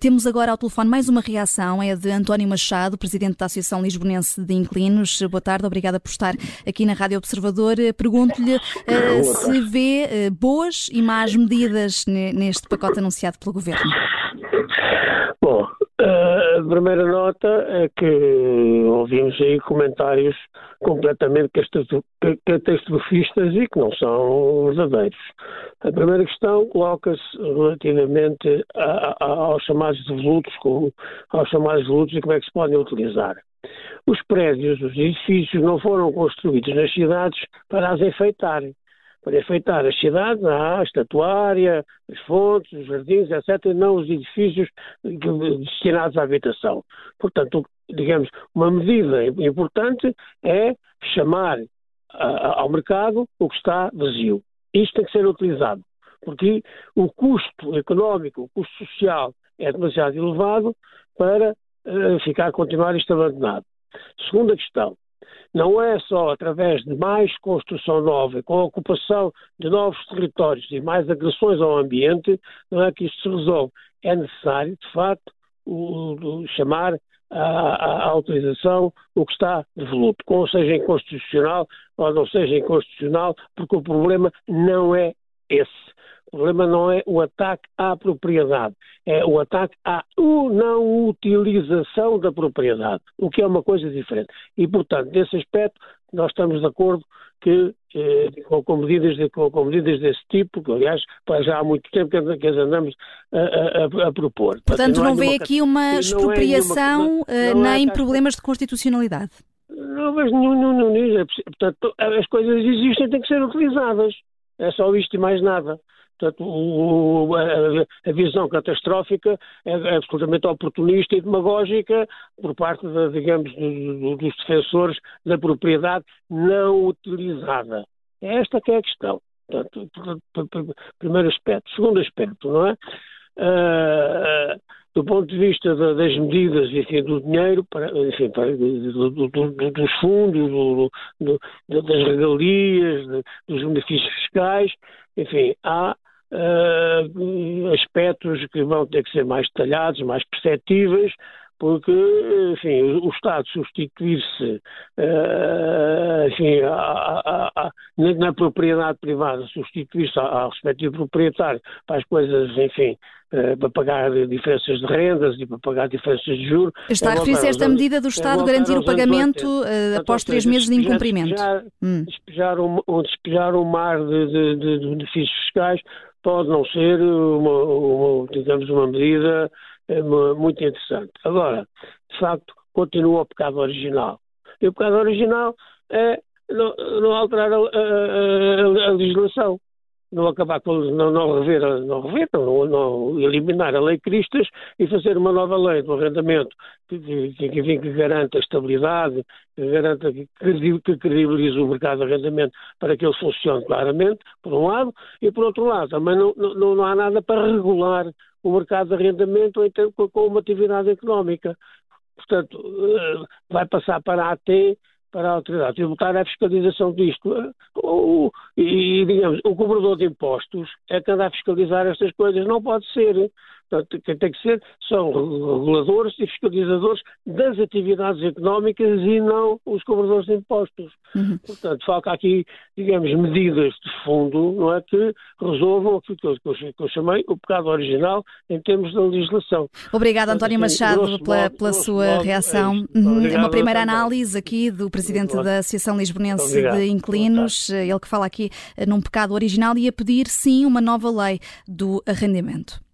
Temos agora ao telefone mais uma reação, é de António Machado, presidente da Associação Lisbonense de Inquilinos. Boa tarde, obrigada por estar aqui na Rádio Observador. Pergunto-lhe uh, se vê uh, boas e más medidas neste pacote anunciado pelo Governo. A primeira nota é que ouvimos aí comentários completamente catastrofistas e que não são verdadeiros. A primeira questão coloca-se relativamente a, a, aos chamados devolutos, como, aos chamados devolutos e como é que se podem utilizar. Os prédios, os edifícios não foram construídos nas cidades para as enfeitarem para enfeitar as cidades, a estatuária, as fontes, os jardins, etc., e não os edifícios destinados à habitação. Portanto, digamos, uma medida importante é chamar ao mercado o que está vazio. Isto tem que ser utilizado, porque o custo económico, o custo social é demasiado elevado para uh, ficar, continuar isto abandonado. Segunda questão, não é só através de mais construção nova, com a ocupação de novos territórios e mais agressões ao ambiente, não é que isto se resolve. É necessário, de facto, o, o, chamar à, utilização o que está devoluto, ou seja inconstitucional ou não seja inconstitucional, porque o problema não é esse. O problema não é o ataque à propriedade, é o ataque à não utilização da propriedade, o que é uma coisa diferente. E, portanto, nesse aspecto, nós estamos de acordo que eh, com, medidas de, com, com, medidas desse tipo, que aliás já há muito tempo que, que as andamos a, a, a propor. Portanto, não, não vê aqui uma é expropriação é nenhuma, nem é problemas de constitucionalidade? Não vejo nenhum, nenhum, Portanto, as coisas existem têm que ser utilizadas. É só isto e mais nada. Portanto, o, a, a, visão catastrófica é, é, absolutamente oportunista e demagógica por parte, de, digamos, do, dos defensores da propriedade não utilizada. É esta que é a questão. Portanto, primeiro aspecto. Segundo aspecto, não é? Uh, do ponto de vista das medidas enfim, do dinheiro, para, enfim, para, do, do, do, dos fundos, das regalias, dos benefícios fiscais, enfim, há uh, aspectos que vão ter que ser mais detalhados, mais perceptíveis, porque, enfim, o, Estado substituir-se, uh, enfim, a, a, a, na, propriedade privada, substituir-se ao, respectivo proprietário para as coisas, enfim, uh, para pagar diferenças de rendas e para pagar diferenças de juros. Está a referir-se esta medida do Estado é garantir o pagamento uh, após três meses de incumprimento. Despejar, hum. despejar, um, despejar um mar de, de, de, de benefícios fiscais pode não ser uma, uma digamos, uma medida eh, muito interessante. Agora, de facto, continua o pecado original. E o pecado original é não, não alterar a, a, a, a legislação não acabar com não, não rever, não, rever não, não, eliminar a lei Cristas e fazer uma nova lei do arrendamento que, que, que, que garanta estabilidade, que garanta que, credibilize o mercado de arrendamento para que ele funcione claramente, por um lado, e por outro lado, também não, não, não há nada para regular o mercado de arrendamento com, com uma atividade económica. Portanto, eh, vai passar para a AT para a autoridade tributária a fiscalização disto. E, digamos, o cobrador de impostos é que anda a fiscalizar estas coisas. Não pode ser. Portanto, quem tem que ser são reguladores e fiscalizadores das atividades económicas e não os cobradores de impostos. Uhum. Portanto, falta aqui, digamos, medidas de fundo, não é, que resolvam aquilo que eu, que eu chamei o pecado original em termos da legislação. Obrigada, António Machado, pela, pela sua modo, reação. É uhum. Uma primeira análise aqui do Presidente da Associação Lisbonense Obrigado. de Inquilinos, ele que fala aqui num pecado original e a pedir, sim, uma nova lei do arrendamento.